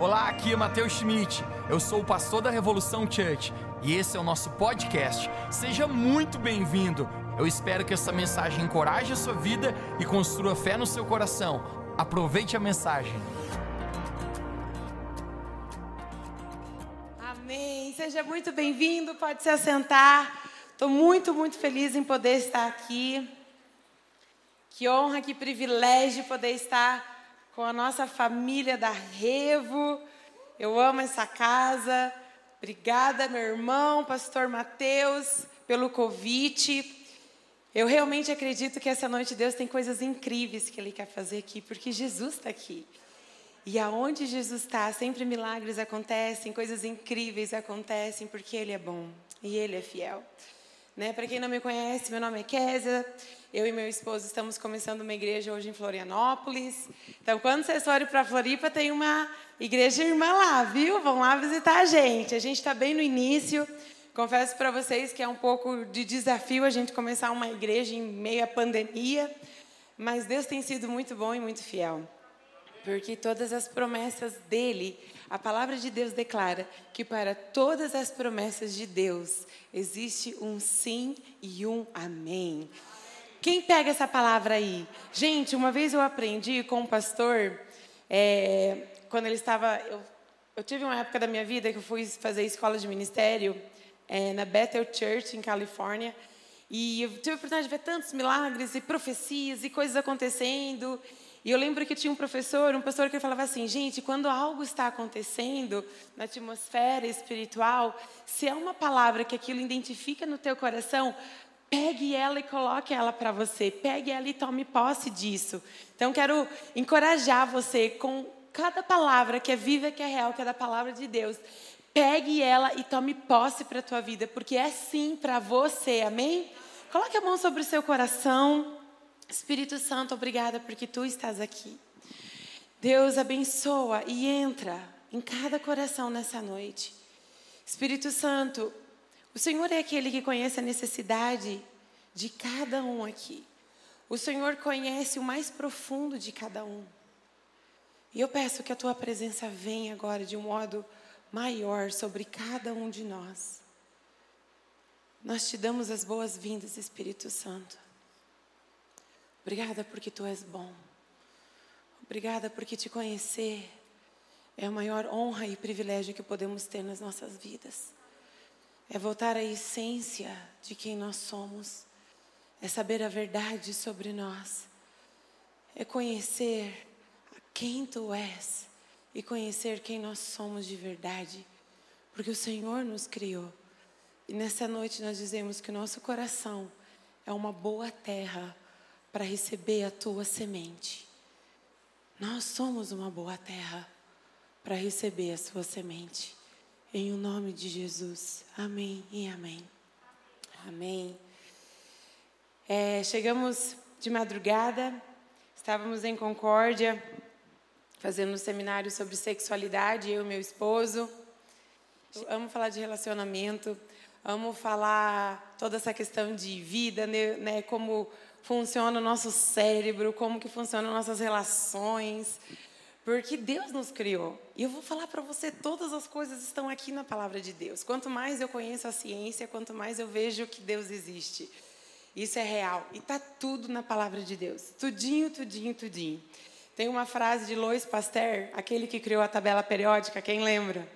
Olá, aqui é Matheus Schmidt. Eu sou o pastor da Revolução Church e esse é o nosso podcast. Seja muito bem-vindo. Eu espero que essa mensagem encoraje a sua vida e construa fé no seu coração. Aproveite a mensagem. Amém. Seja muito bem-vindo. Pode se assentar. Estou muito, muito feliz em poder estar aqui. Que honra, que privilégio poder estar com a nossa família da Revo. Eu amo essa casa. Obrigada, meu irmão, pastor Mateus, pelo convite. Eu realmente acredito que essa noite Deus tem coisas incríveis que Ele quer fazer aqui, porque Jesus está aqui. E aonde Jesus está, sempre milagres acontecem, coisas incríveis acontecem, porque Ele é bom e Ele é fiel. Né? Para quem não me conhece, meu nome é Kézia. Eu e meu esposo estamos começando uma igreja hoje em Florianópolis. Então, quando vocês forem para Floripa, tem uma igreja irmã lá, viu? Vão lá visitar a gente. A gente está bem no início. Confesso para vocês que é um pouco de desafio a gente começar uma igreja em meio à pandemia, mas Deus tem sido muito bom e muito fiel. Porque todas as promessas dele, a palavra de Deus declara que para todas as promessas de Deus existe um sim e um amém. Quem pega essa palavra aí? Gente, uma vez eu aprendi com um pastor, é, quando ele estava. Eu, eu, tive uma época da minha vida que eu fui fazer escola de ministério é, na Bethel Church, em Califórnia. E eu tive a oportunidade de ver tantos milagres e profecias e coisas acontecendo. E eu lembro que tinha um professor, um pastor que falava assim, gente, quando algo está acontecendo na atmosfera espiritual, se é uma palavra que aquilo identifica no teu coração, Pegue ela e coloque ela para você. Pegue ela e tome posse disso. Então, quero encorajar você com cada palavra que é viva, que é real, que é da palavra de Deus. Pegue ela e tome posse para a tua vida, porque é sim para você, amém? Coloque a mão sobre o seu coração. Espírito Santo, obrigada porque tu estás aqui. Deus abençoa e entra em cada coração nessa noite. Espírito Santo, o Senhor é aquele que conhece a necessidade de cada um aqui. O Senhor conhece o mais profundo de cada um. E eu peço que a tua presença venha agora de um modo maior sobre cada um de nós. Nós te damos as boas-vindas, Espírito Santo. Obrigada porque tu és bom. Obrigada porque te conhecer é a maior honra e privilégio que podemos ter nas nossas vidas. É voltar à essência de quem nós somos. É saber a verdade sobre nós. É conhecer quem tu és e conhecer quem nós somos de verdade. Porque o Senhor nos criou. E nessa noite nós dizemos que o nosso coração é uma boa terra para receber a tua semente. Nós somos uma boa terra para receber a sua semente. Em o nome de Jesus. Amém e amém. Amém. É, chegamos de madrugada, estávamos em Concórdia, fazendo um seminário sobre sexualidade, eu e meu esposo. Eu amo falar de relacionamento, amo falar toda essa questão de vida, né, né como funciona o nosso cérebro, como que funcionam nossas relações. Porque Deus nos criou. E eu vou falar para você, todas as coisas estão aqui na palavra de Deus. Quanto mais eu conheço a ciência, quanto mais eu vejo que Deus existe. Isso é real. E está tudo na palavra de Deus. Tudinho, tudinho, tudinho. Tem uma frase de Louis Pasteur, aquele que criou a tabela periódica, quem lembra?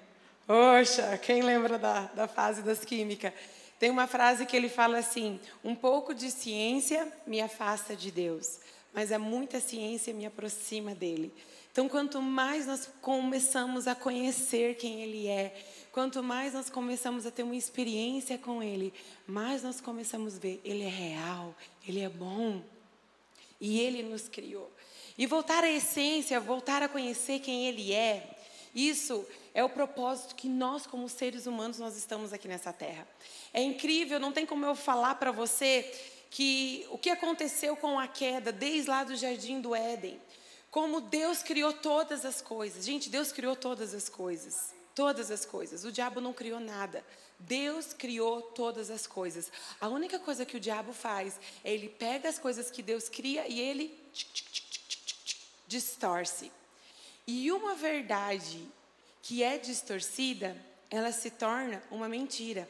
Oxa, quem lembra da, da fase das químicas? Tem uma frase que ele fala assim: um pouco de ciência me afasta de Deus, mas é muita ciência me aproxima dele. Então, quanto mais nós começamos a conhecer quem Ele é, quanto mais nós começamos a ter uma experiência com Ele, mais nós começamos a ver Ele é real, Ele é bom e Ele nos criou. E voltar à essência, voltar a conhecer quem Ele é, isso é o propósito que nós, como seres humanos, nós estamos aqui nessa terra. É incrível, não tem como eu falar para você que o que aconteceu com a queda desde lá do jardim do Éden como Deus criou todas as coisas. Gente, Deus criou todas as coisas. Todas as coisas. O diabo não criou nada. Deus criou todas as coisas. A única coisa que o diabo faz é ele pega as coisas que Deus cria e ele distorce. E uma verdade que é distorcida, ela se torna uma mentira.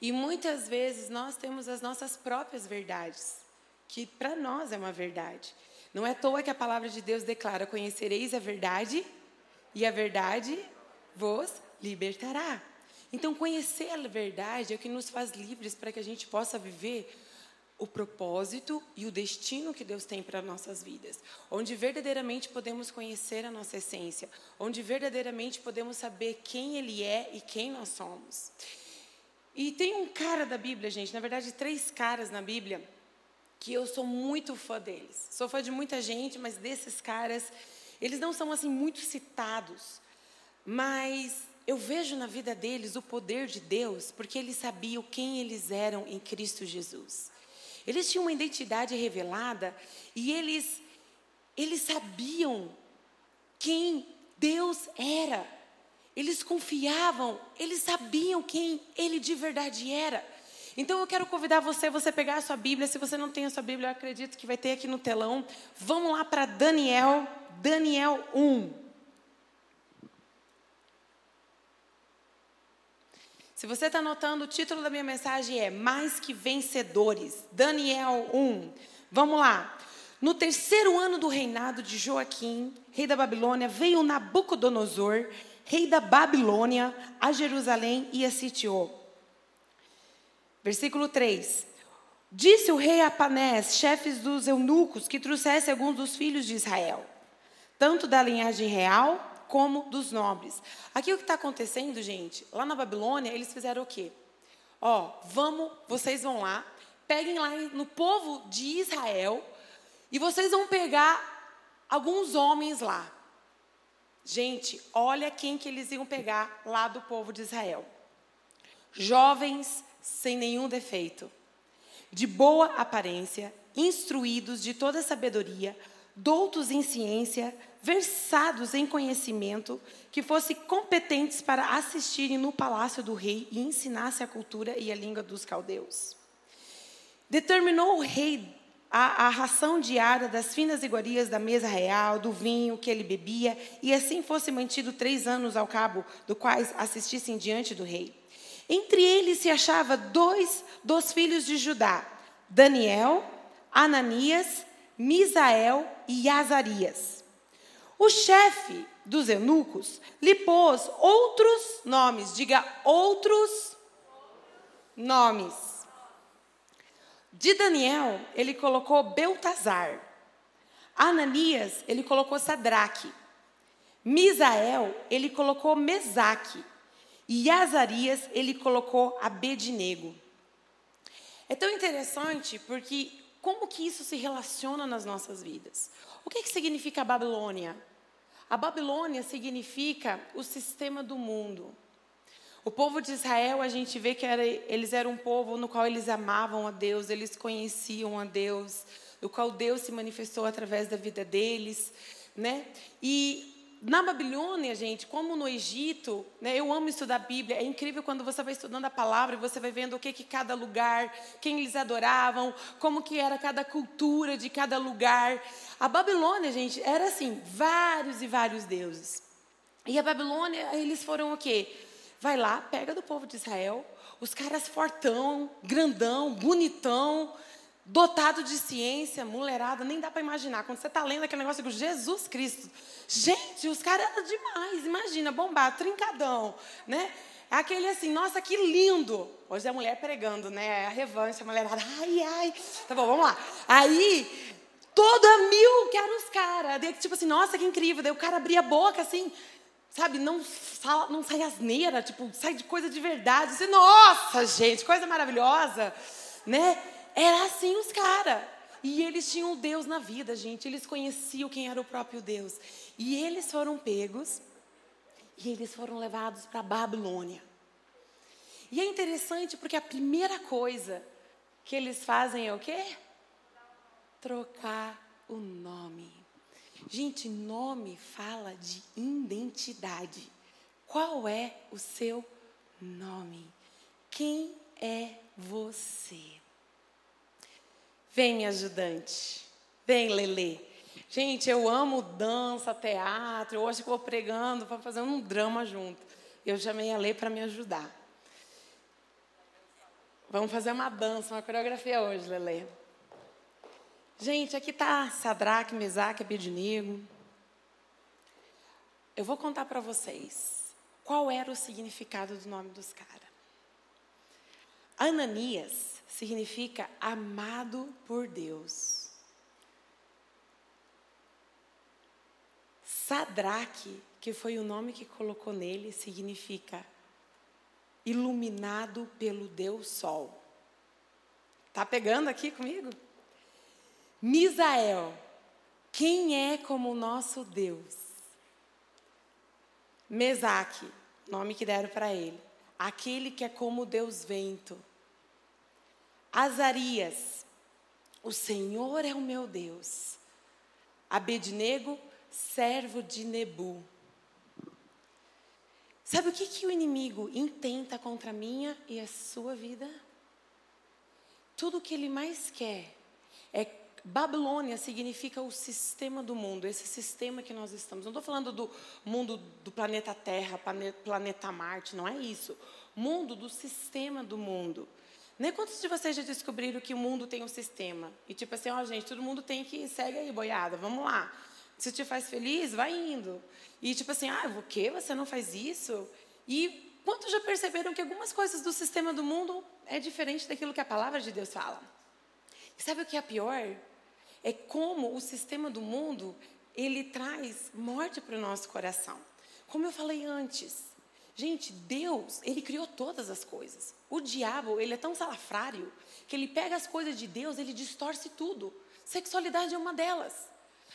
E muitas vezes nós temos as nossas próprias verdades, que para nós é uma verdade. Não é à toa que a palavra de Deus declara: Conhecereis a verdade, e a verdade vos libertará. Então, conhecer a verdade é o que nos faz livres para que a gente possa viver o propósito e o destino que Deus tem para nossas vidas, onde verdadeiramente podemos conhecer a nossa essência, onde verdadeiramente podemos saber quem Ele é e quem nós somos. E tem um cara da Bíblia, gente, na verdade, três caras na Bíblia, que eu sou muito fã deles. Sou fã de muita gente, mas desses caras, eles não são assim muito citados, mas eu vejo na vida deles o poder de Deus, porque eles sabiam quem eles eram em Cristo Jesus. Eles tinham uma identidade revelada e eles eles sabiam quem Deus era. Eles confiavam, eles sabiam quem ele de verdade era. Então eu quero convidar você, você pegar a sua Bíblia. Se você não tem a sua Bíblia, eu acredito que vai ter aqui no telão. Vamos lá para Daniel, Daniel 1. Se você está anotando, o título da minha mensagem é Mais que Vencedores. Daniel 1. Vamos lá. No terceiro ano do reinado de Joaquim, rei da Babilônia, veio Nabucodonosor, rei da Babilônia, a Jerusalém e a sitiou. Versículo 3. Disse o rei a Panés, chefes dos eunucos, que trouxesse alguns dos filhos de Israel, tanto da linhagem real como dos nobres. Aqui o que está acontecendo, gente, lá na Babilônia, eles fizeram o quê? Ó, vamos, vocês vão lá, peguem lá no povo de Israel e vocês vão pegar alguns homens lá. Gente, olha quem que eles iam pegar lá do povo de Israel. Jovens sem nenhum defeito, de boa aparência, instruídos de toda sabedoria, doutos em ciência, versados em conhecimento, que fossem competentes para assistirem no palácio do rei e ensinassem a cultura e a língua dos caldeus. Determinou o rei a, a ração diária das finas iguarias da mesa real, do vinho que ele bebia, e assim fosse mantido três anos ao cabo, do quais assistissem diante do rei. Entre eles se achava dois dos filhos de Judá, Daniel, Ananias Misael e Azarias. O chefe dos eunucos lhe pôs outros nomes, diga outros nomes. De Daniel, ele colocou Beltazar. Ananias, ele colocou Sadraque. Misael, ele colocou Mesaque. E Azarias, ele colocou Abednego. É tão interessante porque como que isso se relaciona nas nossas vidas? O que, que significa a Babilônia? A Babilônia significa o sistema do mundo. O povo de Israel, a gente vê que era, eles eram um povo no qual eles amavam a Deus, eles conheciam a Deus, do qual Deus se manifestou através da vida deles, né? E na Babilônia, gente, como no Egito, né, eu amo estudar a Bíblia. É incrível quando você vai estudando a palavra e você vai vendo o que que cada lugar, quem eles adoravam, como que era cada cultura de cada lugar. A Babilônia, gente, era assim, vários e vários deuses. E a Babilônia, eles foram o quê? Vai lá, pega do povo de Israel, os caras fortão, grandão, bonitão, dotado de ciência, mulherada, nem dá para imaginar. Quando você está lendo aquele negócio com Jesus Cristo, gente, os caras eram demais. Imagina, bombado, trincadão, né? É aquele assim, nossa, que lindo. Hoje é a mulher pregando, né? É a revanche, a mulherada, ai, ai. Tá bom, vamos lá. Aí, toda mil que eram os caras. Tipo assim, nossa, que incrível. Daí o cara abria a boca assim, sabe, não, não sai asneira, tipo, sai de coisa de verdade. Assim, nossa, gente, coisa maravilhosa, né? Era assim os caras. E eles tinham Deus na vida, gente. Eles conheciam quem era o próprio Deus. E eles foram pegos e eles foram levados para Babilônia. E é interessante porque a primeira coisa que eles fazem é o quê? Trocar o nome. Gente, nome fala de identidade. Qual é o seu nome? Quem é você? Vem, ajudante. Vem, Lele. Gente, eu amo dança, teatro. Hoje vou pregando para fazer um drama junto. Eu chamei a Lê para me ajudar. Vamos fazer uma dança, uma coreografia hoje, Lele. Gente, aqui está Sadraque, Mesaque, Abednego. Eu vou contar para vocês qual era o significado do nome dos caras. Ananias significa amado por Deus. Sadraque, que foi o nome que colocou nele, significa iluminado pelo Deus Sol. Tá pegando aqui comigo? Misael, quem é como o nosso Deus? Mesaque, nome que deram para ele, aquele que é como Deus vento. Azarias, o Senhor é o meu Deus. Abednego, servo de Nebu. Sabe o que, que o inimigo intenta contra a minha e a sua vida? Tudo que ele mais quer é. Babilônia significa o sistema do mundo, esse sistema que nós estamos. Não estou falando do mundo do planeta Terra, planeta Marte, não é isso. Mundo do sistema do mundo. Nem quantos de vocês já descobriram que o mundo tem um sistema? E tipo assim, ó, oh, gente, todo mundo tem que segue aí, boiada, vamos lá. Se te faz feliz, vai indo. E tipo assim, ah, o quê? Você não faz isso? E quantos já perceberam que algumas coisas do sistema do mundo é diferente daquilo que a palavra de Deus fala? E sabe o que é pior? É como o sistema do mundo, ele traz morte para o nosso coração. Como eu falei antes, gente, Deus, ele criou todas as coisas. O diabo, ele é tão salafrário que ele pega as coisas de Deus, ele distorce tudo. Sexualidade é uma delas.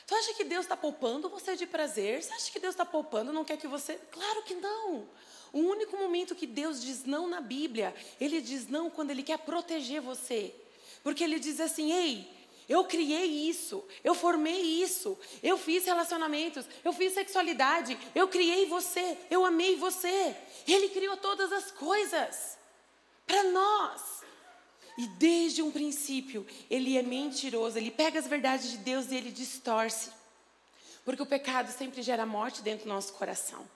Tu acha que Deus está poupando você de prazer? Você acha que Deus está poupando, não quer que você. Claro que não. O único momento que Deus diz não na Bíblia, Ele diz não quando Ele quer proteger você. Porque Ele diz assim: ei, eu criei isso, eu formei isso, eu fiz relacionamentos, eu fiz sexualidade, eu criei você, eu amei você. Ele criou todas as coisas para nós. E desde um princípio, ele é mentiroso, ele pega as verdades de Deus e ele distorce. Porque o pecado sempre gera morte dentro do nosso coração.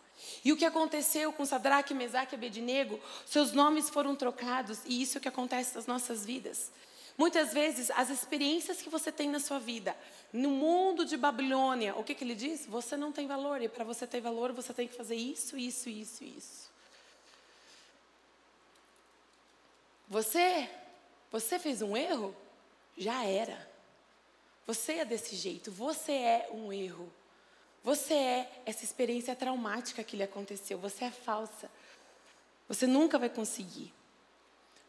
E o que aconteceu com Sadraque, Mesaque e Abednego, seus nomes foram trocados e isso é o que acontece nas nossas vidas. Muitas vezes, as experiências que você tem na sua vida, no mundo de Babilônia, o que, que ele diz? Você não tem valor e para você ter valor, você tem que fazer isso, isso, isso, isso. Você você fez um erro? Já era. Você é desse jeito. Você é um erro. Você é essa experiência traumática que lhe aconteceu. Você é falsa. Você nunca vai conseguir.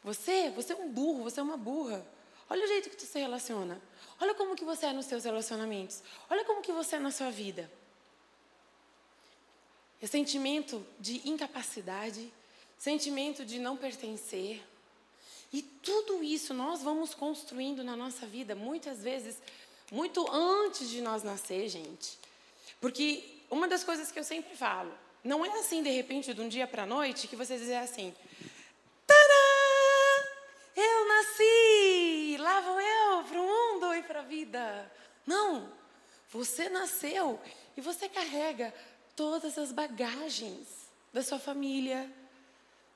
Você, você é um burro, você é uma burra. Olha o jeito que tu se relaciona. Olha como que você é nos seus relacionamentos. Olha como que você é na sua vida. É sentimento de incapacidade, sentimento de não pertencer, e tudo isso nós vamos construindo na nossa vida, muitas vezes, muito antes de nós nascer, gente. Porque uma das coisas que eu sempre falo, não é assim, de repente, de um dia para a noite, que você dizer assim! Eu nasci! Lá vou eu para o mundo e para a vida. Não! Você nasceu e você carrega todas as bagagens da sua família.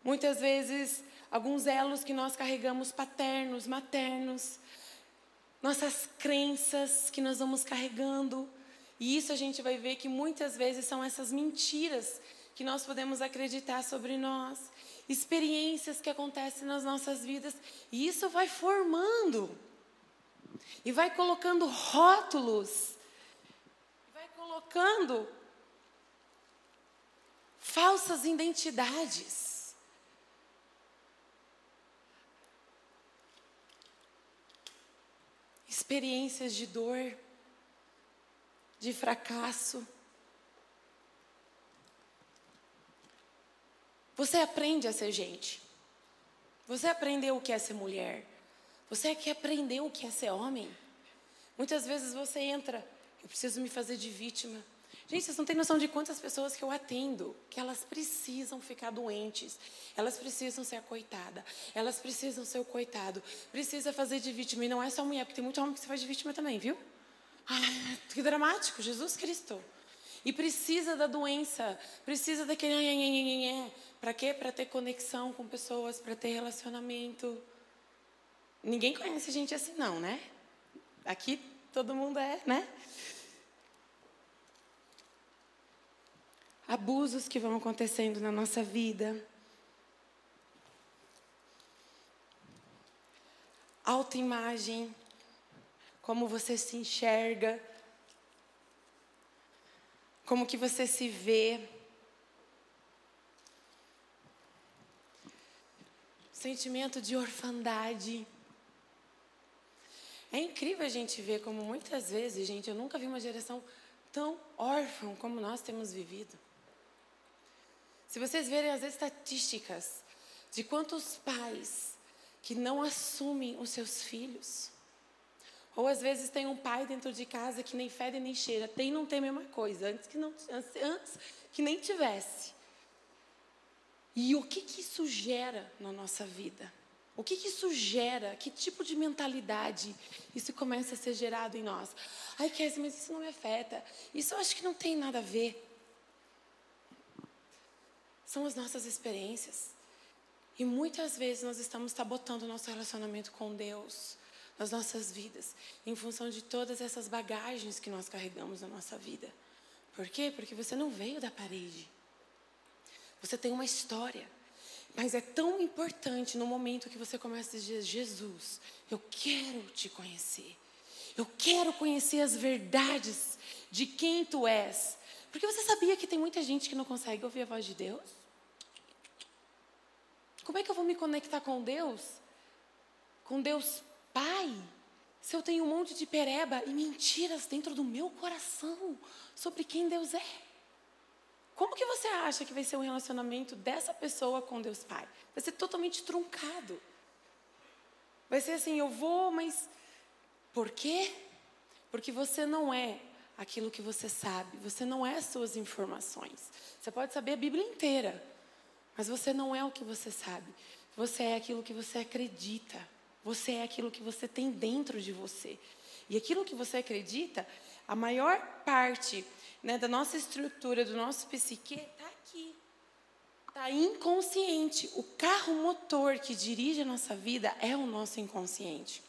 Muitas vezes alguns elos que nós carregamos paternos, maternos, nossas crenças que nós vamos carregando. E isso a gente vai ver que muitas vezes são essas mentiras que nós podemos acreditar sobre nós, experiências que acontecem nas nossas vidas, e isso vai formando e vai colocando rótulos, vai colocando falsas identidades. experiências de dor, de fracasso. Você aprende a ser gente. Você aprendeu o que é ser mulher. Você é que aprendeu o que é ser homem. Muitas vezes você entra, eu preciso me fazer de vítima. Gente, vocês não têm noção de quantas pessoas que eu atendo, que elas precisam ficar doentes, elas precisam ser a coitada, elas precisam ser o coitado, precisa fazer de vítima. E não é só mulher, porque tem muito homem que se faz de vítima também, viu? Ah, que dramático, Jesus Cristo. E precisa da doença, precisa daquele. Para quê? Para ter conexão com pessoas, para ter relacionamento. Ninguém conhece gente assim, não, né? Aqui todo mundo é, né? Abusos que vão acontecendo na nossa vida. Autoimagem, como você se enxerga, como que você se vê. Sentimento de orfandade. É incrível a gente ver como muitas vezes, gente, eu nunca vi uma geração tão órfã como nós temos vivido. Se vocês verem as estatísticas de quantos pais que não assumem os seus filhos, ou às vezes tem um pai dentro de casa que nem fede nem cheira, tem não tem a mesma coisa, antes que, não, antes que nem tivesse. E o que, que isso gera na nossa vida? O que, que isso gera? Que tipo de mentalidade isso começa a ser gerado em nós? Ai, Kézia, mas isso não me afeta. Isso eu acho que não tem nada a ver. São as nossas experiências. E muitas vezes nós estamos sabotando o nosso relacionamento com Deus, nas nossas vidas, em função de todas essas bagagens que nós carregamos na nossa vida. Por quê? Porque você não veio da parede. Você tem uma história. Mas é tão importante no momento que você começa a dizer: Jesus, eu quero te conhecer. Eu quero conhecer as verdades de quem tu és. Porque você sabia que tem muita gente que não consegue ouvir a voz de Deus? Como é que eu vou me conectar com Deus? Com Deus Pai? Se eu tenho um monte de pereba e mentiras dentro do meu coração sobre quem Deus é? Como que você acha que vai ser o relacionamento dessa pessoa com Deus Pai? Vai ser totalmente truncado. Vai ser assim, eu vou, mas por quê? Porque você não é aquilo que você sabe, você não é suas informações. Você pode saber a Bíblia inteira, mas você não é o que você sabe. Você é aquilo que você acredita. Você é aquilo que você tem dentro de você. E aquilo que você acredita, a maior parte né, da nossa estrutura, do nosso psique, está aqui. Está inconsciente. O carro motor que dirige a nossa vida é o nosso inconsciente.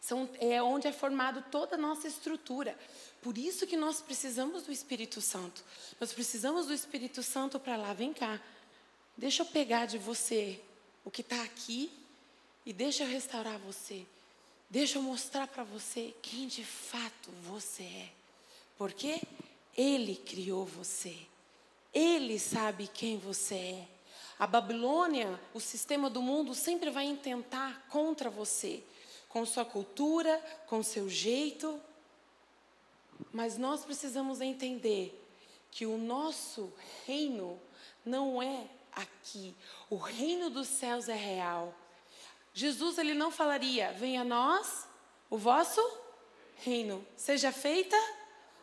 São, é onde é formado toda a nossa estrutura. Por isso que nós precisamos do Espírito Santo. Nós precisamos do Espírito Santo para lá. Vem cá. Deixa eu pegar de você o que está aqui e deixa eu restaurar você. Deixa eu mostrar para você quem de fato você é. Porque Ele criou você. Ele sabe quem você é. A Babilônia, o sistema do mundo, sempre vai intentar contra você, com sua cultura, com seu jeito. Mas nós precisamos entender que o nosso reino não é aqui. O reino dos céus é real. Jesus ele não falaria: "Venha a nós o vosso reino, seja feita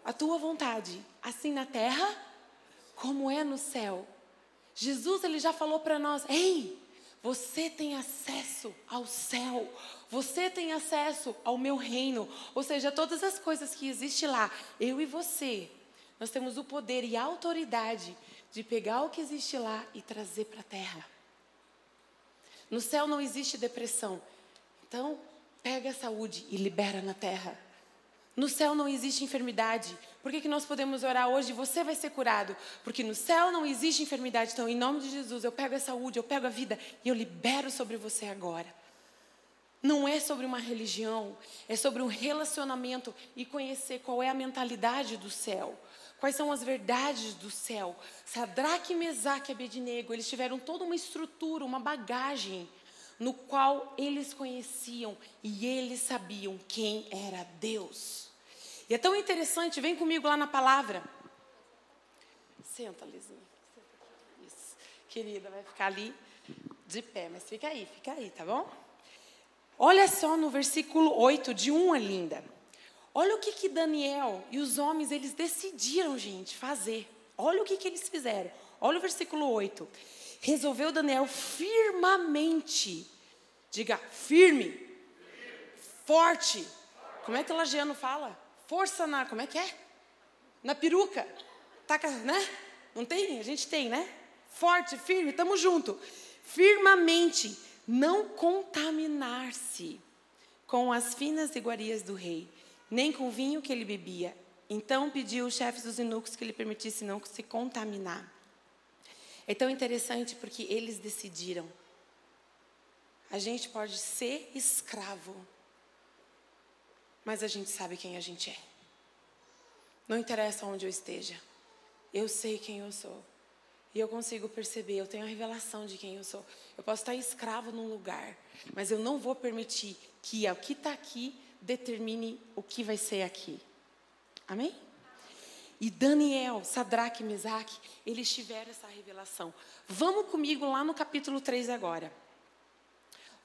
a tua vontade, assim na terra como é no céu. Jesus ele já falou para nós: "Ei, você tem acesso ao céu. Você tem acesso ao meu reino. Ou seja, todas as coisas que existem lá, eu e você, nós temos o poder e a autoridade de pegar o que existe lá e trazer para a terra. No céu não existe depressão. Então, pega a saúde e libera na terra. No céu não existe enfermidade. Por que, que nós podemos orar hoje? Você vai ser curado. Porque no céu não existe enfermidade. Então, em nome de Jesus, eu pego a saúde, eu pego a vida e eu libero sobre você agora. Não é sobre uma religião, é sobre um relacionamento e conhecer qual é a mentalidade do céu. Quais são as verdades do céu? Sadraque, Mesaque e Abednego, eles tiveram toda uma estrutura, uma bagagem no qual eles conheciam e eles sabiam quem era Deus. E é tão interessante, vem comigo lá na palavra. Senta, Lizinha. Isso. Querida, vai ficar ali de pé, mas fica aí, fica aí, tá bom? Olha só no versículo 8, de 1 a linda. Olha o que, que Daniel e os homens, eles decidiram, gente, fazer. Olha o que, que eles fizeram. Olha o versículo 8 resolveu Daniel firmemente, diga firme, forte, Como é que o lagiano fala? Força na. Como é que é? Na peruca. Taca, né? Não tem? A gente tem, né? Forte, firme, estamos junto. Firmamente, não contaminar-se com as finas iguarias do rei, nem com o vinho que ele bebia. Então pediu os chefes dos eunucos que lhe permitisse não se contaminar. É tão interessante porque eles decidiram. A gente pode ser escravo, mas a gente sabe quem a gente é. Não interessa onde eu esteja, eu sei quem eu sou. E eu consigo perceber, eu tenho a revelação de quem eu sou. Eu posso estar escravo num lugar, mas eu não vou permitir que o que está aqui determine o que vai ser aqui. Amém? E Daniel, Sadraque e Mesaque, eles tiveram essa revelação. Vamos comigo lá no capítulo 3 agora.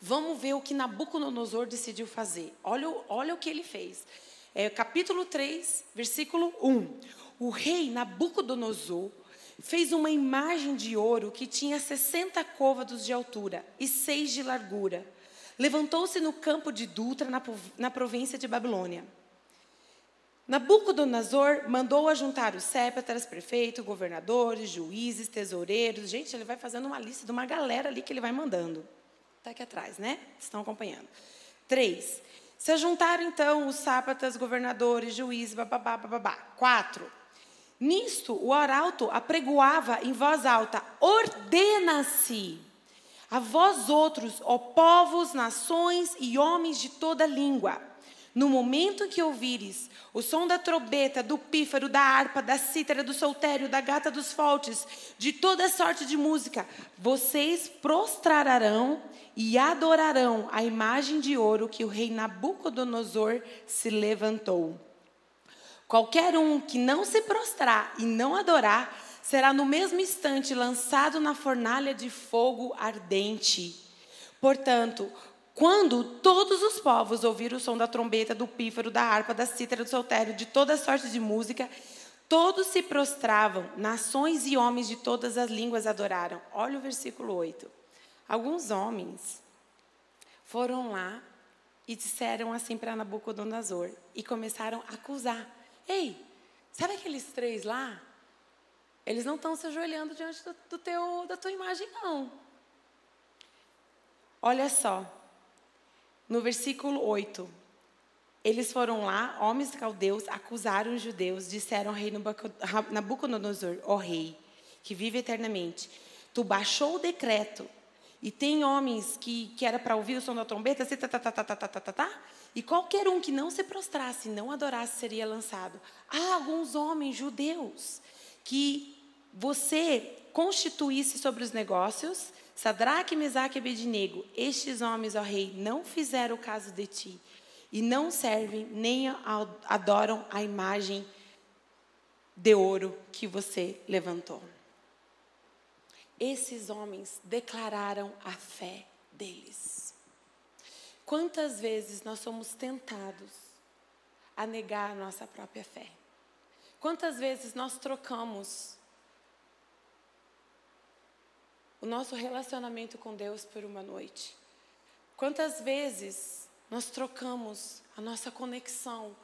Vamos ver o que Nabucodonosor decidiu fazer. Olha, olha o que ele fez. É, capítulo 3, versículo 1. O rei Nabucodonosor fez uma imagem de ouro que tinha 60 côvados de altura e 6 de largura. Levantou-se no campo de Dutra, na, na província de Babilônia. Nabucodonosor mandou ajuntar os sépatras, prefeitos, governadores, juízes, tesoureiros. Gente, ele vai fazendo uma lista de uma galera ali que ele vai mandando. Está aqui atrás, né? Estão acompanhando. Três. Se ajuntaram então os sápatas, governadores, juízes, bababá, bababá. Quatro. Nisto, o arauto apregoava em voz alta: Ordena-se a vós outros, ó povos, nações e homens de toda língua no momento que ouvires o som da trombeta, do pífaro, da harpa, da cítara, do soltério, da gata dos foltes, de toda sorte de música, vocês prostrarão e adorarão a imagem de ouro que o rei Nabucodonosor se levantou. Qualquer um que não se prostrar e não adorar, será no mesmo instante lançado na fornalha de fogo ardente. Portanto, quando todos os povos ouviram o som da trombeta, do pífaro, da harpa, da cítara, do soltério, de toda sorte de música, todos se prostravam, nações e homens de todas as línguas adoraram. Olha o versículo 8. Alguns homens foram lá e disseram assim para Nabucodonosor e começaram a acusar. Ei, sabe aqueles três lá? Eles não estão se ajoelhando diante do, do teu, da tua imagem, não. Olha só, no versículo 8. Eles foram lá, homens caldeus, acusaram os judeus, disseram ao rei Nabucodonosor, ó rei, que vive eternamente, tu baixou o decreto e tem homens que, que era para ouvir o som da trombeta, assim, tá, tá, tá, tá, tá, tá, tá, tá, e qualquer um que não se prostrasse, não adorasse, seria lançado. Há alguns homens judeus que você constituísse sobre os negócios, Sadraque, Mesaque e Abednego, estes homens, ó rei, não fizeram o caso de ti, e não servem nem adoram a imagem de ouro que você levantou. Esses homens declararam a fé deles. Quantas vezes nós somos tentados a negar a nossa própria fé? Quantas vezes nós trocamos o nosso relacionamento com Deus por uma noite. Quantas vezes nós trocamos a nossa conexão,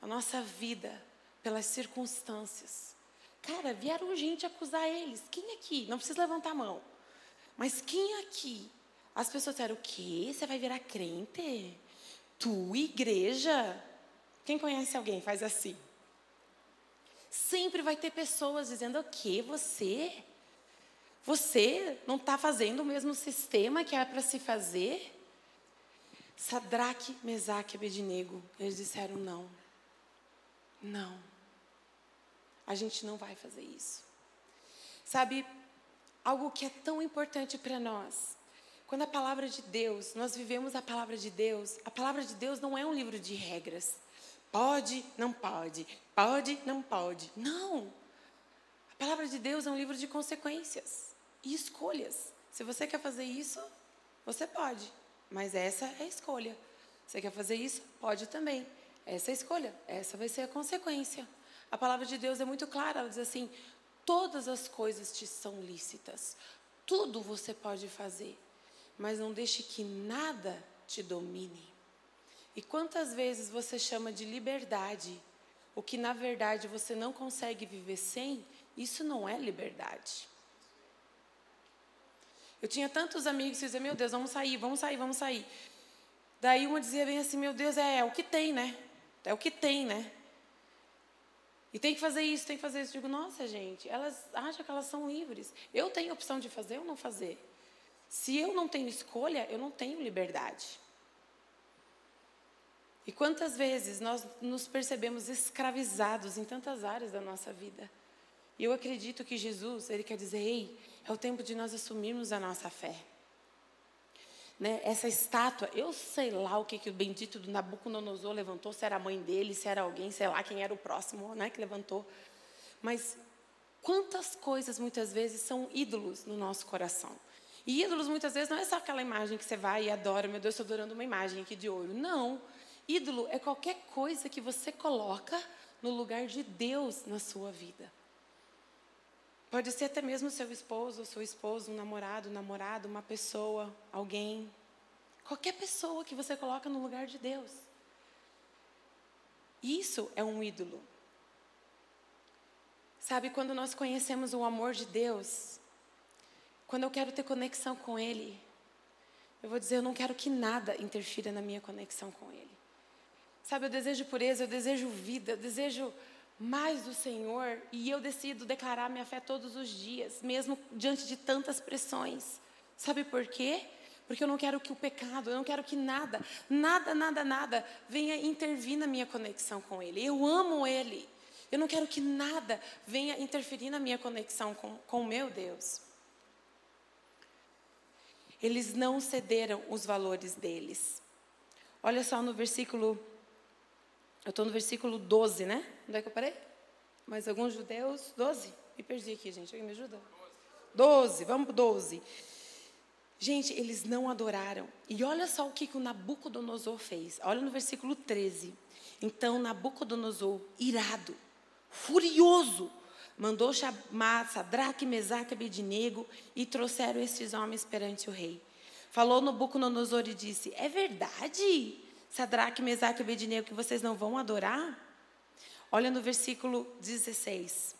a nossa vida pelas circunstâncias? Cara, vieram gente acusar eles. Quem aqui? Não precisa levantar a mão. Mas quem aqui? As pessoas disseram: o quê? Você vai virar crente? Tu, igreja? Quem conhece alguém? Faz assim. Sempre vai ter pessoas dizendo: o quê? Você? Você não está fazendo o mesmo sistema que é para se fazer? Sadraque, Mesaque e Abednego, eles disseram não. Não. A gente não vai fazer isso. Sabe, algo que é tão importante para nós. Quando a palavra de Deus, nós vivemos a palavra de Deus, a palavra de Deus não é um livro de regras. Pode, não pode. Pode, não pode. Não. A palavra de Deus é um livro de consequências e escolhas. Se você quer fazer isso, você pode, mas essa é a escolha. Você quer fazer isso? Pode também. Essa é a escolha, essa vai ser a consequência. A palavra de Deus é muito clara, ela diz assim: todas as coisas te são lícitas, tudo você pode fazer, mas não deixe que nada te domine. E quantas vezes você chama de liberdade o que na verdade você não consegue viver sem? Isso não é liberdade. Eu tinha tantos amigos que diziam, meu Deus, vamos sair, vamos sair, vamos sair. Daí uma dizia bem assim, meu Deus, é, é o que tem, né? É o que tem, né? E tem que fazer isso, tem que fazer isso. Eu digo, nossa, gente, elas acham que elas são livres. Eu tenho opção de fazer ou não fazer. Se eu não tenho escolha, eu não tenho liberdade. E quantas vezes nós nos percebemos escravizados em tantas áreas da nossa vida? E eu acredito que Jesus, ele quer dizer, ei, é o tempo de nós assumirmos a nossa fé. Né? Essa estátua, eu sei lá o que, que o bendito do Nabucodonosor levantou, se era a mãe dele, se era alguém, sei lá quem era o próximo né, que levantou. Mas quantas coisas muitas vezes são ídolos no nosso coração. E ídolos muitas vezes não é só aquela imagem que você vai e adora, meu Deus, estou adorando uma imagem aqui de ouro. Não. Ídolo é qualquer coisa que você coloca no lugar de Deus na sua vida. Pode ser até mesmo seu esposo, seu esposo, um namorado, um namorado, uma pessoa, alguém. Qualquer pessoa que você coloca no lugar de Deus. Isso é um ídolo. Sabe, quando nós conhecemos o amor de Deus, quando eu quero ter conexão com Ele, eu vou dizer, eu não quero que nada interfira na minha conexão com Ele. Sabe, eu desejo pureza, eu desejo vida, eu desejo mais do Senhor e eu decido declarar minha fé todos os dias, mesmo diante de tantas pressões. Sabe por quê? Porque eu não quero que o pecado, eu não quero que nada, nada, nada, nada venha intervir na minha conexão com Ele. Eu amo Ele. Eu não quero que nada venha interferir na minha conexão com, com o meu Deus. Eles não cederam os valores deles. Olha só no versículo eu estou no versículo 12, né? Onde é que eu parei? Mais alguns judeus? 12? Me perdi aqui, gente. Alguém me ajuda? 12, vamos para 12. Gente, eles não adoraram. E olha só o que, que o Nabucodonosor fez. Olha no versículo 13. Então Nabucodonosor, irado, furioso, mandou chamar Sadraque, Mesaque e Abednego e trouxeram estes homens perante o rei. Falou Nabucodonosor e disse: É verdade Sadraque, Mesaque e Abednego, que vocês não vão adorar? Olha no versículo 16.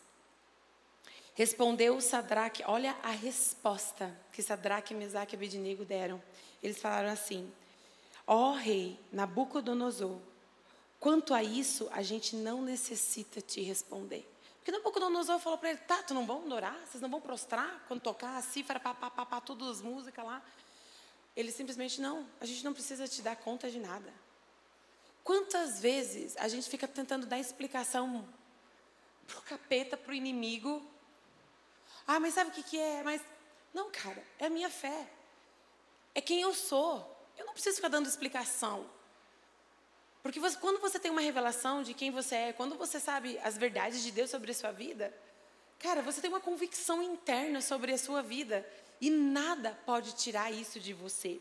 Respondeu Sadraque, olha a resposta que Sadraque, Mesaque e Abednego deram. Eles falaram assim: Ó oh, rei Nabucodonosor, quanto a isso, a gente não necessita te responder. Porque Nabucodonosor falou para ele: tá, tu não vão adorar? Vocês não vão prostrar quando tocar a cifra, pá, pá, pá, pá, todas as músicas lá? Ele simplesmente: não, a gente não precisa te dar conta de nada. Quantas vezes a gente fica tentando dar explicação para o capeta, para o inimigo? Ah, mas sabe o que, que é? Mas, não, cara, é a minha fé. É quem eu sou. Eu não preciso ficar dando explicação. Porque você, quando você tem uma revelação de quem você é, quando você sabe as verdades de Deus sobre a sua vida, cara, você tem uma convicção interna sobre a sua vida. E nada pode tirar isso de você.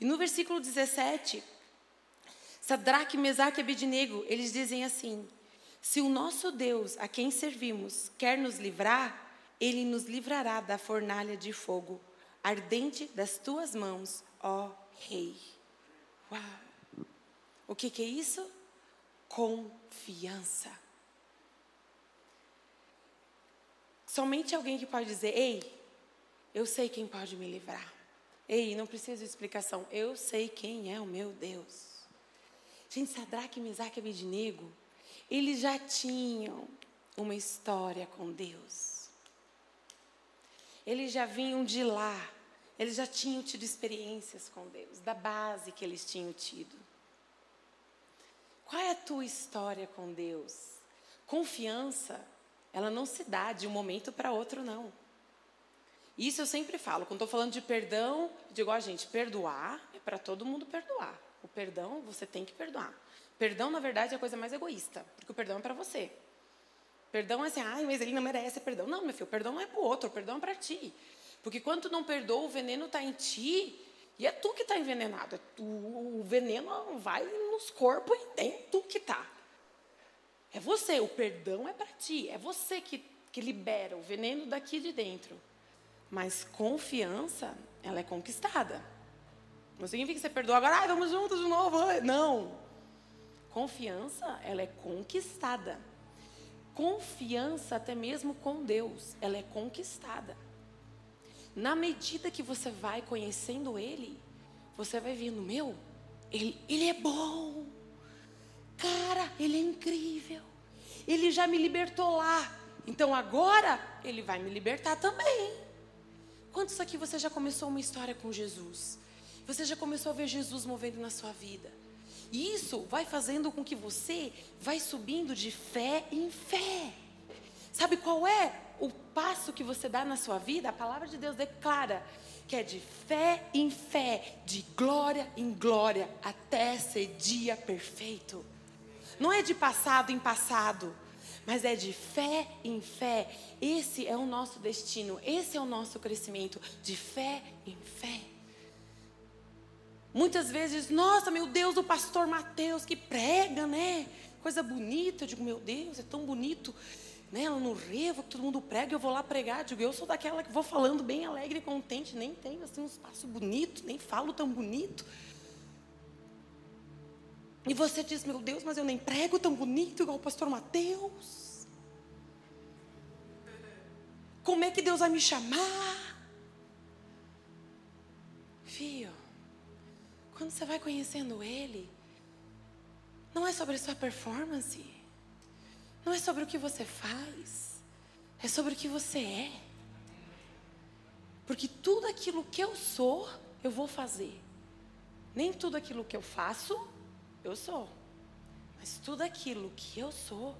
E no versículo 17, Sadraque, Mesaque e Abednego, eles dizem assim: Se o nosso Deus, a quem servimos, quer nos livrar, ele nos livrará da fornalha de fogo ardente das tuas mãos, ó Rei. Uau! O que, que é isso? Confiança. Somente alguém que pode dizer: Ei, eu sei quem pode me livrar. Ei, não preciso de explicação. Eu sei quem é o meu Deus. Gente, Sadraque, Mesaque e Abednego, eles já tinham uma história com Deus. Eles já vinham de lá. Eles já tinham tido experiências com Deus, da base que eles tinham tido. Qual é a tua história com Deus? Confiança, ela não se dá de um momento para outro, não. Isso eu sempre falo. Quando estou falando de perdão, digo, ó, gente, perdoar é para todo mundo perdoar. O perdão, você tem que perdoar. Perdão, na verdade, é a coisa mais egoísta, porque o perdão é para você. Perdão é assim, ai, mas ele não merece perdão. Não, meu filho, perdão não é para o outro, perdão é para ti. Porque quando tu não perdoa, o veneno está em ti e é tu que está envenenado. É tu, o veneno vai nos corpos e é tu que está. É você, o perdão é para ti. É você que, que libera o veneno daqui de dentro. Mas confiança, ela é conquistada. Não significa que você perdoa agora, ai, vamos juntos de novo. Não. Confiança, ela é conquistada. Confiança, até mesmo com Deus, ela é conquistada. Na medida que você vai conhecendo Ele, você vai vendo, meu, Ele, ele é bom. Cara, Ele é incrível. Ele já me libertou lá. Então agora Ele vai me libertar também. Quantos aqui você já começou uma história com Jesus? Você já começou a ver Jesus movendo na sua vida? E isso vai fazendo com que você vai subindo de fé em fé. Sabe qual é o passo que você dá na sua vida? A palavra de Deus declara que é de fé em fé, de glória em glória, até ser dia perfeito. Não é de passado em passado, mas é de fé em fé. Esse é o nosso destino, esse é o nosso crescimento, de fé em fé. Muitas vezes, nossa, meu Deus, o pastor Mateus que prega, né? Coisa bonita. Eu digo, meu Deus, é tão bonito, né? No revo, que todo mundo prega, eu vou lá pregar. Eu digo, eu sou daquela que vou falando bem alegre e contente, nem tenho assim um espaço bonito, nem falo tão bonito. E você diz, meu Deus, mas eu nem prego tão bonito igual o pastor Mateus. Como é que Deus vai me chamar? Fio, quando você vai conhecendo Ele, não é sobre a sua performance, não é sobre o que você faz, é sobre o que você é. Porque tudo aquilo que eu sou, eu vou fazer. Nem tudo aquilo que eu faço, eu sou. Mas tudo aquilo que eu sou.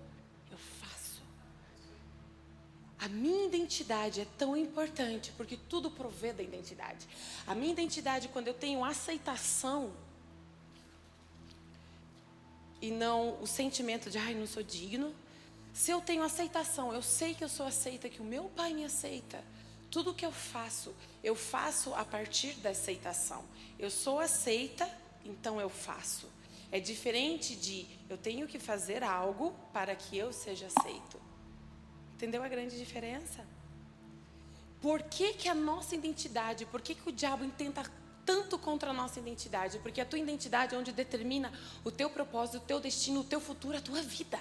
A minha identidade é tão importante porque tudo provê da identidade. A minha identidade, quando eu tenho aceitação e não o sentimento de, ai, não sou digno. Se eu tenho aceitação, eu sei que eu sou aceita, que o meu pai me aceita. Tudo que eu faço, eu faço a partir da aceitação. Eu sou aceita, então eu faço. É diferente de eu tenho que fazer algo para que eu seja aceito. Entendeu a grande diferença? Por que, que a nossa identidade, por que, que o diabo tenta tanto contra a nossa identidade? Porque a tua identidade é onde determina o teu propósito, o teu destino, o teu futuro, a tua vida.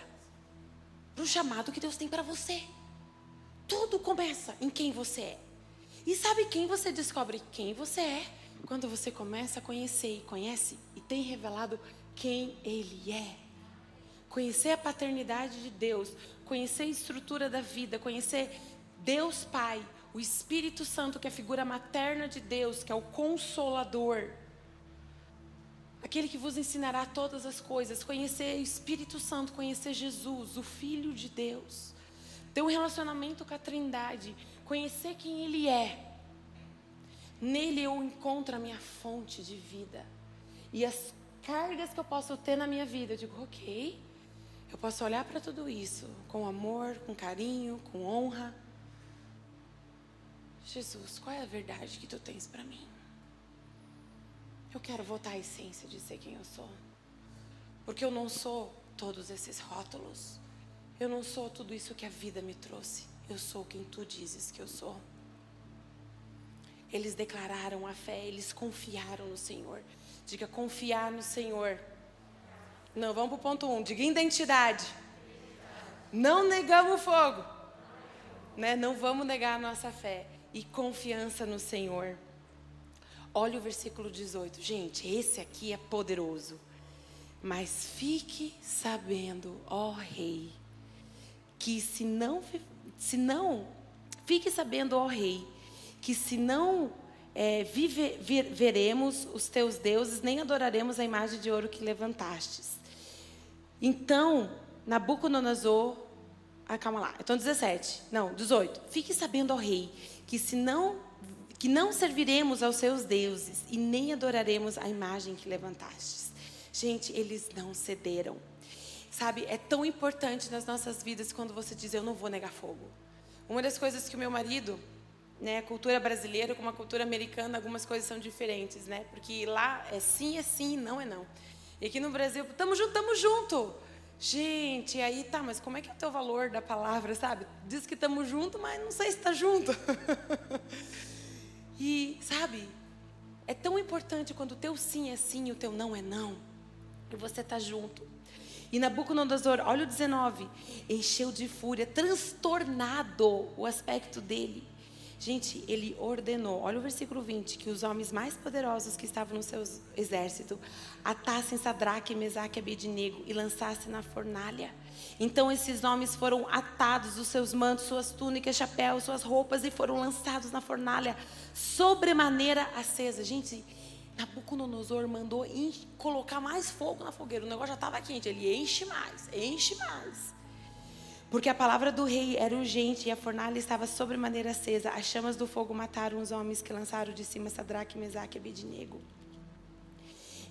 Para o chamado que Deus tem para você. Tudo começa em quem você é. E sabe quem você descobre quem você é? Quando você começa a conhecer e conhece e tem revelado quem Ele é. Conhecer a paternidade de Deus, conhecer a estrutura da vida, conhecer Deus Pai, o Espírito Santo, que é a figura materna de Deus, que é o consolador, aquele que vos ensinará todas as coisas, conhecer o Espírito Santo, conhecer Jesus, o Filho de Deus, ter um relacionamento com a Trindade, conhecer quem Ele é. Nele eu encontro a minha fonte de vida. E as cargas que eu posso ter na minha vida, eu digo, ok, eu posso olhar para tudo isso com amor, com carinho, com honra. Jesus, qual é a verdade que tu tens para mim? Eu quero voltar à essência de ser quem eu sou. Porque eu não sou todos esses rótulos. Eu não sou tudo isso que a vida me trouxe. Eu sou quem tu dizes que eu sou. Eles declararam a fé, eles confiaram no Senhor. Diga confiar no Senhor. Não, vamos para o ponto 1. Um. Diga identidade. Não negamos o fogo. Né? Não vamos negar a nossa fé. E confiança no Senhor. Olha o versículo 18. Gente, esse aqui é poderoso. Mas fique sabendo, ó Rei, que se não, se não, fique sabendo, ó Rei, que se não é, vive, veremos os teus deuses, nem adoraremos a imagem de ouro que levantastes. Então, Nabucodonosor, ah, calma lá, então 17, não, 18. Fique sabendo, ó rei, que se não que não serviremos aos seus deuses e nem adoraremos a imagem que levantastes. Gente, eles não cederam. Sabe, é tão importante nas nossas vidas quando você diz eu não vou negar fogo. Uma das coisas que o meu marido, né, cultura brasileira com a cultura americana, algumas coisas são diferentes, né? Porque lá é sim, é sim, não é não. E aqui no Brasil, tamo junto, tamo junto. Gente, aí tá, mas como é que é o teu valor da palavra, sabe? Diz que estamos junto, mas não sei se está junto. e, sabe, é tão importante quando o teu sim é sim e o teu não é não. E você tá junto. E Nabucodonosor, olha o 19, encheu de fúria, transtornado o aspecto dele. Gente, ele ordenou, olha o versículo 20, que os homens mais poderosos que estavam no seu exército atassem Sadraque, Mesaque e Abednego e lançassem na fornalha. Então esses homens foram atados, os seus mantos, suas túnicas, chapéus, suas roupas e foram lançados na fornalha, sobremaneira acesa. Gente, Nabucodonosor mandou colocar mais fogo na fogueira. O negócio já estava quente, ele enche mais, enche mais. Porque a palavra do rei era urgente e a fornalha estava sobremaneira acesa. As chamas do fogo mataram os homens que lançaram de cima Sadraque, Mesaque e Abednego.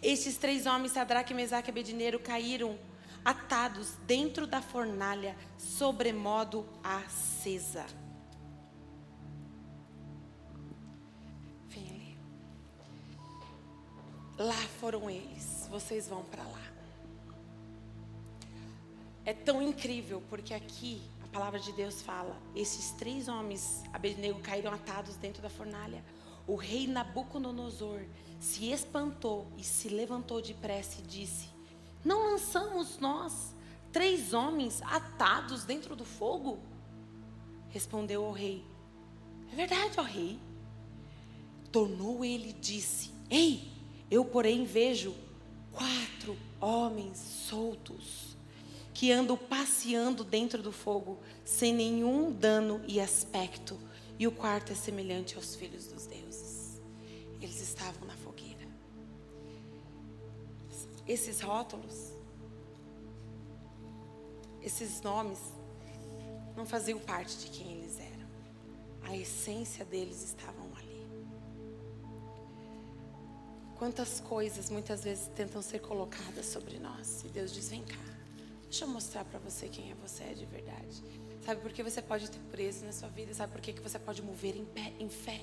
Estes três homens, Sadraque, Mesaque e Abednego, caíram atados dentro da fornalha, sobremodo acesa. Vem ali. Lá foram eles. Vocês vão para lá é tão incrível, porque aqui a palavra de Deus fala: esses três homens, Abednego, caíram atados dentro da fornalha. O rei Nabucodonosor se espantou e se levantou depressa e disse: Não lançamos nós três homens atados dentro do fogo? Respondeu o rei: É verdade, ó rei. Tornou ele e disse: Ei, eu porém vejo quatro homens soltos que andam passeando dentro do fogo, sem nenhum dano e aspecto. E o quarto é semelhante aos filhos dos deuses. Eles estavam na fogueira. Esses rótulos, esses nomes, não faziam parte de quem eles eram. A essência deles estavam ali. Quantas coisas muitas vezes tentam ser colocadas sobre nós. E Deus diz: vem cá. Deixa eu mostrar para você quem é você de verdade. Sabe por que você pode ter preso na sua vida? Sabe por que você pode mover em, pé, em fé?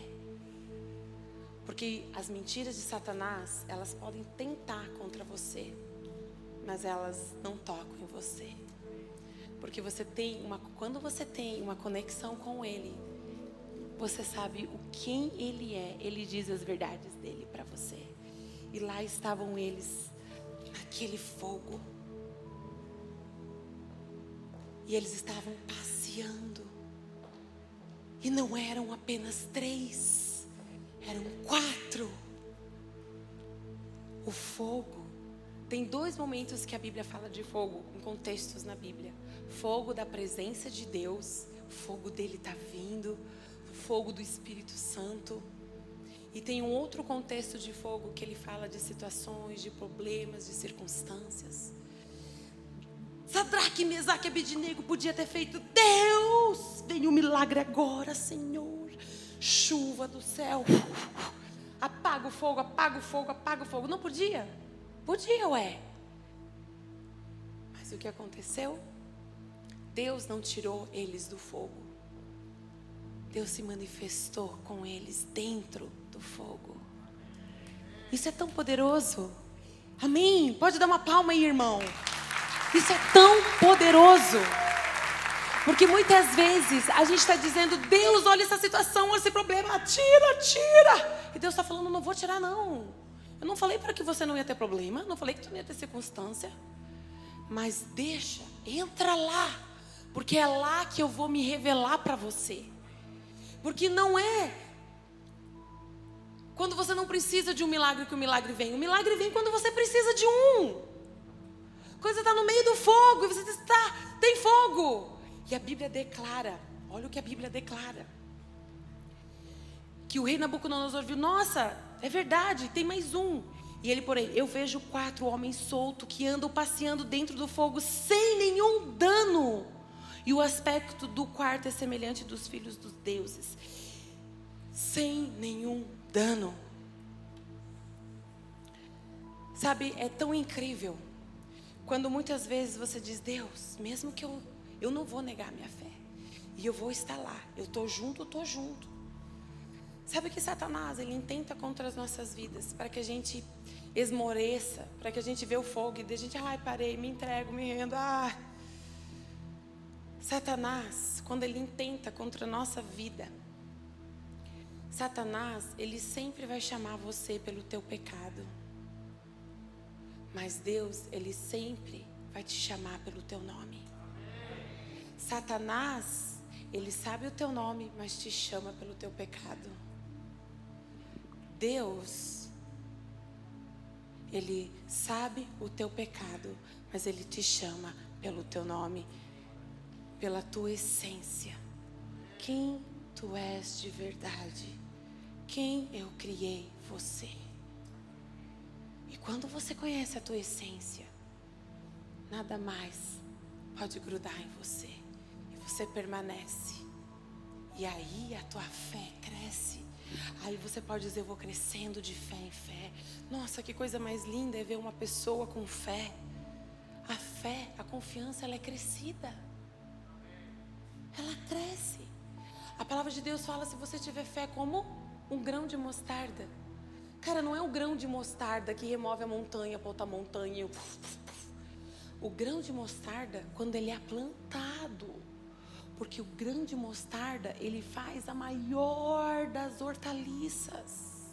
Porque as mentiras de Satanás, elas podem tentar contra você, mas elas não tocam em você. Porque você tem uma, quando você tem uma conexão com ele, você sabe o quem ele é, ele diz as verdades dele para você. E lá estavam eles naquele fogo e eles estavam passeando. E não eram apenas três, eram quatro. O fogo. Tem dois momentos que a Bíblia fala de fogo, em contextos na Bíblia: fogo da presença de Deus, o fogo dele está vindo, fogo do Espírito Santo. E tem um outro contexto de fogo que ele fala de situações, de problemas, de circunstâncias. Sadraque, Mesaque e Abednego podia ter feito. Deus, vem um milagre agora, Senhor. Chuva do céu. Apaga o fogo, apaga o fogo, apaga o fogo. Não podia? Podia, ué. Mas o que aconteceu? Deus não tirou eles do fogo. Deus se manifestou com eles dentro do fogo. Isso é tão poderoso. Amém? Pode dar uma palma aí, irmão. Isso é tão poderoso. Porque muitas vezes a gente está dizendo, Deus, olha essa situação, olha esse problema, tira, tira. E Deus está falando, não vou tirar, não. Eu não falei para que você não ia ter problema, não falei que tu não ia ter circunstância. Mas deixa, entra lá. Porque é lá que eu vou me revelar para você. Porque não é quando você não precisa de um milagre que o milagre vem. O milagre vem quando você precisa de um. Você está no meio do fogo, e você está, tem fogo. E a Bíblia declara, olha o que a Bíblia declara. Que o rei Nabucodonosor viu, nossa, é verdade, tem mais um. E ele, porém, eu vejo quatro homens soltos que andam passeando dentro do fogo sem nenhum dano. E o aspecto do quarto é semelhante dos filhos dos deuses. Sem nenhum dano. Sabe, é tão incrível quando muitas vezes você diz, Deus, mesmo que eu, eu não vou negar minha fé, e eu vou estar lá, eu estou junto, estou junto. Sabe que Satanás, ele intenta contra as nossas vidas, para que a gente esmoreça, para que a gente vê o fogo e a gente, ai, parei, me entrego, me rendo, ah. Satanás, quando ele intenta contra a nossa vida, Satanás, ele sempre vai chamar você pelo teu pecado. Mas Deus, Ele sempre vai te chamar pelo teu nome. Satanás, ele sabe o teu nome, mas te chama pelo teu pecado. Deus, ele sabe o teu pecado, mas ele te chama pelo teu nome, pela tua essência. Quem tu és de verdade? Quem eu criei você? Quando você conhece a tua essência, nada mais pode grudar em você. E você permanece. E aí a tua fé cresce. Aí você pode dizer, eu vou crescendo de fé em fé. Nossa, que coisa mais linda é ver uma pessoa com fé. A fé, a confiança, ela é crescida. Ela cresce. A palavra de Deus fala se você tiver fé como um grão de mostarda. Cara, não é o grão de mostarda que remove a montanha para outra montanha. O grão de mostarda, quando ele é plantado, porque o grão de mostarda, ele faz a maior das hortaliças.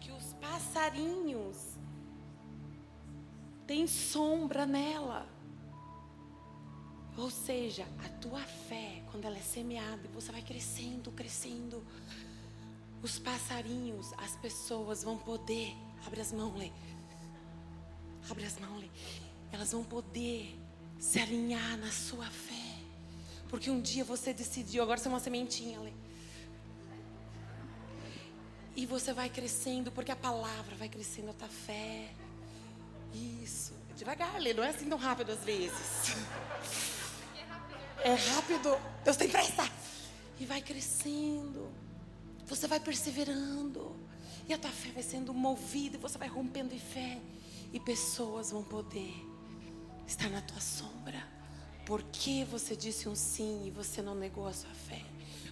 Que os passarinhos têm sombra nela. Ou seja, a tua fé, quando ela é semeada, você vai crescendo, crescendo. Os passarinhos, as pessoas vão poder. Abre as mãos, Lê. Abre as mãos, Lê. Elas vão poder se alinhar na sua fé. Porque um dia você decidiu, agora você é uma sementinha, Lê. E você vai crescendo, porque a palavra vai crescendo a tua fé. Isso. Devagar, Lê, não é assim tão rápido às vezes. É rápido. Deus tem pressa. E vai crescendo. Você vai perseverando. E a tua fé vai sendo movida. E você vai rompendo em fé. E pessoas vão poder estar na tua sombra. Porque você disse um sim e você não negou a sua fé.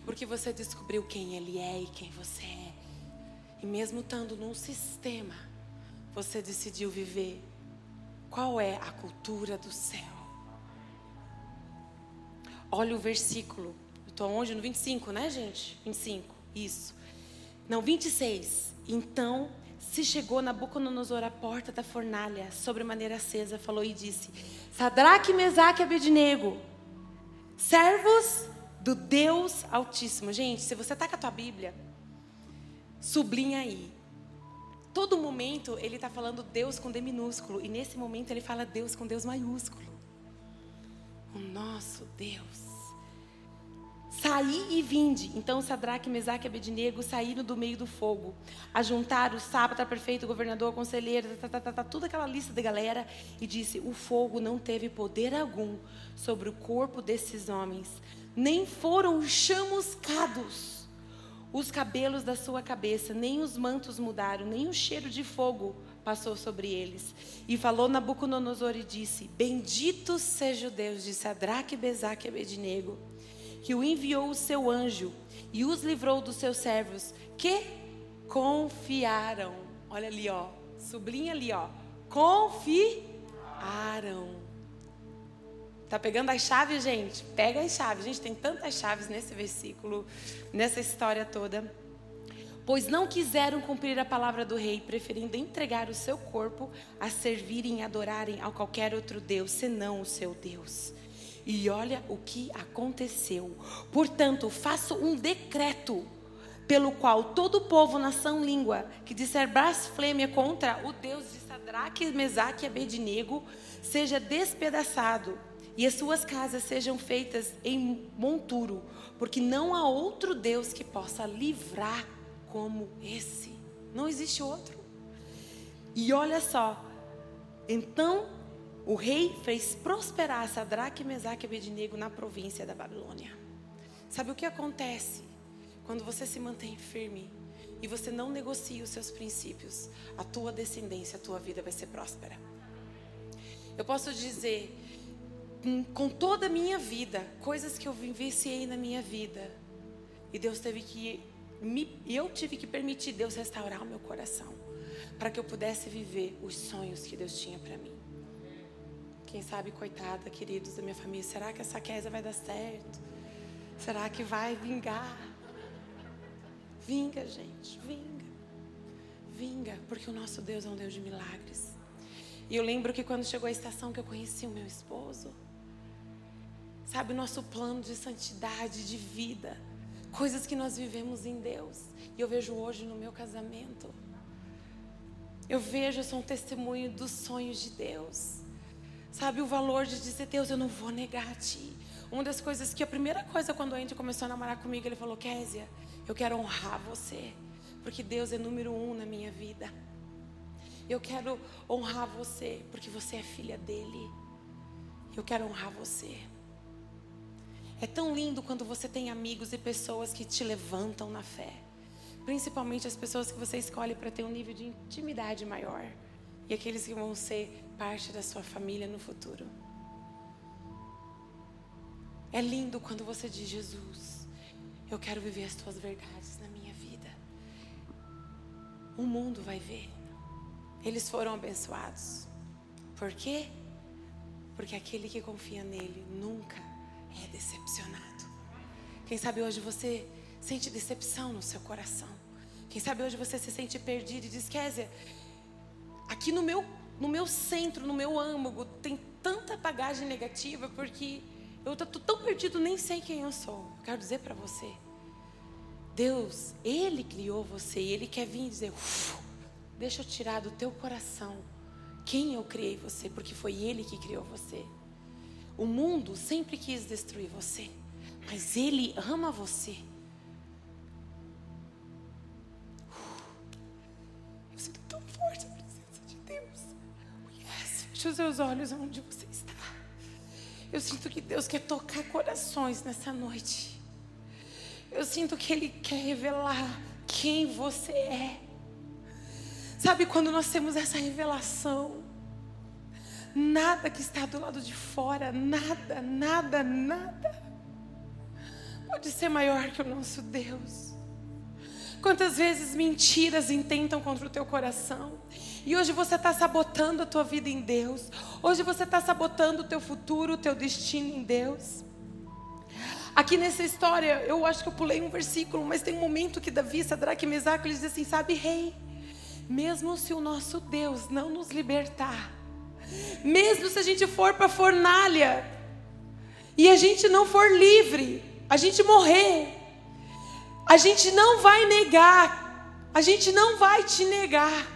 Porque você descobriu quem Ele é e quem você é. E mesmo estando num sistema, você decidiu viver. Qual é a cultura do céu? Olha o versículo. Estou onde? No 25, né, gente? 25, isso. Não, 26. Então se chegou Nabucodonosor à porta da fornalha, sobre maneira acesa, falou e disse: Sadraque, Mesaque e Abednego, servos do Deus Altíssimo. Gente, se você está com a tua Bíblia, sublinha aí. Todo momento ele está falando Deus com D minúsculo, e nesse momento ele fala Deus com Deus maiúsculo. O nosso Deus. Saí e vinde. Então Sadraque, Mesaque e Abednego saíram do meio do fogo. Ajuntaram o sábado, prefeito, o governador, conselheiro, tá, tá, tá, tá, toda aquela lista de galera. E disse: O fogo não teve poder algum sobre o corpo desses homens, nem foram chamuscados os cabelos da sua cabeça, nem os mantos mudaram, nem o cheiro de fogo passou sobre eles. E falou Nabucodonosor e disse: Bendito seja o Deus de Sadraque, Mesaque e Abednego que o enviou o seu anjo e os livrou dos seus servos que confiaram. Olha ali, ó. Sublinha ali, ó. Confiaram. Tá pegando as chaves, gente? Pega as chaves. Gente, tem tantas chaves nesse versículo, nessa história toda. Pois não quiseram cumprir a palavra do rei, preferindo entregar o seu corpo a servirem e adorarem a qualquer outro Deus, senão o seu Deus. E olha o que aconteceu. Portanto, faço um decreto pelo qual todo povo, nação, língua que disser blasfêmia contra o Deus de Sadraque, Mesaque e Abednego seja despedaçado e as suas casas sejam feitas em monturo, porque não há outro Deus que possa livrar como esse. Não existe outro. E olha só, então o rei fez prosperar Sadraque, Mesaque e Abednego na província da Babilônia. Sabe o que acontece quando você se mantém firme e você não negocia os seus princípios? A tua descendência, a tua vida vai ser próspera. Eu posso dizer com toda a minha vida, coisas que eu vivenciei na minha vida, e Deus teve que me, eu tive que permitir Deus restaurar o meu coração para que eu pudesse viver os sonhos que Deus tinha para mim. Quem sabe, coitada, queridos da minha família, será que essa queda vai dar certo? Será que vai vingar? Vinga, gente, vinga. Vinga, porque o nosso Deus é um Deus de milagres. E eu lembro que quando chegou a estação que eu conheci o meu esposo, sabe, o nosso plano de santidade, de vida, coisas que nós vivemos em Deus. E eu vejo hoje no meu casamento. Eu vejo, eu sou um testemunho dos sonhos de Deus. Sabe, o valor de dizer, Deus, eu não vou negar a Ti. Uma das coisas que a primeira coisa quando o Andy começou a namorar comigo, ele falou, Késia, eu quero honrar você. Porque Deus é número um na minha vida. Eu quero honrar você, porque você é filha dele. Eu quero honrar você. É tão lindo quando você tem amigos e pessoas que te levantam na fé. Principalmente as pessoas que você escolhe para ter um nível de intimidade maior. E aqueles que vão ser parte da sua família no futuro. É lindo quando você diz, Jesus, eu quero viver as tuas verdades na minha vida. O mundo vai ver. Eles foram abençoados. Por quê? Porque aquele que confia nele nunca é decepcionado. Quem sabe hoje você sente decepção no seu coração. Quem sabe hoje você se sente perdido e diz, Kézia, aqui no meu, no meu centro, no meu âmago, tem tanta bagagem negativa porque eu estou tão perdido, nem sei quem eu sou. quero dizer para você, Deus, Ele criou você e Ele quer vir dizer, deixa eu tirar do teu coração quem eu criei você, porque foi Ele que criou você. O mundo sempre quis destruir você, mas Ele ama você. Feche os seus olhos onde você está. Eu sinto que Deus quer tocar corações nessa noite. Eu sinto que Ele quer revelar quem você é. Sabe quando nós temos essa revelação? Nada que está do lado de fora, nada, nada, nada, pode ser maior que o nosso Deus. Quantas vezes mentiras intentam contra o teu coração? E hoje você está sabotando a tua vida em Deus. Hoje você está sabotando o teu futuro, o teu destino em Deus. Aqui nessa história, eu acho que eu pulei um versículo, mas tem um momento que Davi, Sadraque e Mesaque, eles dizem assim, sabe, rei, mesmo se o nosso Deus não nos libertar, mesmo se a gente for para a fornalha e a gente não for livre, a gente morrer, a gente não vai negar, a gente não vai te negar.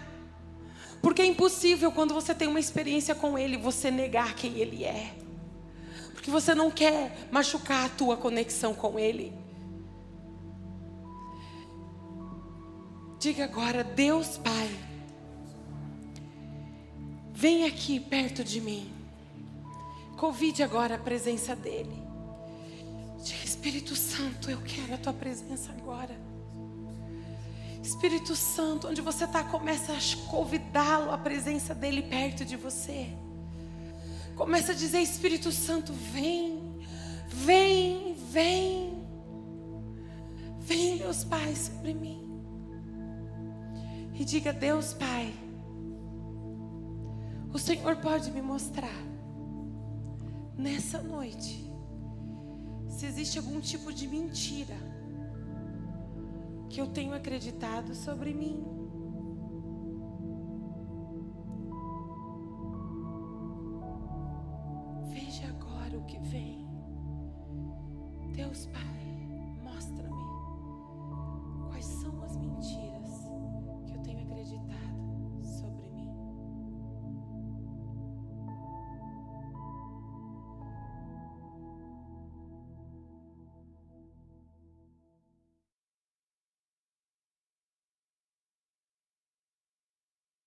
Porque é impossível quando você tem uma experiência com Ele, você negar quem Ele é. Porque você não quer machucar a tua conexão com Ele. Diga agora, Deus Pai, vem aqui perto de mim. Convide agora a presença dEle. Diga, Espírito Santo, eu quero a tua presença agora. Espírito Santo, onde você está, começa a convidá-lo à presença dele perto de você. Começa a dizer: Espírito Santo, vem, vem, vem. Vem, Deus Pai, sobre mim. E diga: Deus Pai, o Senhor pode me mostrar nessa noite se existe algum tipo de mentira que eu tenho acreditado sobre mim. Veja agora o que vem. Deus Pai.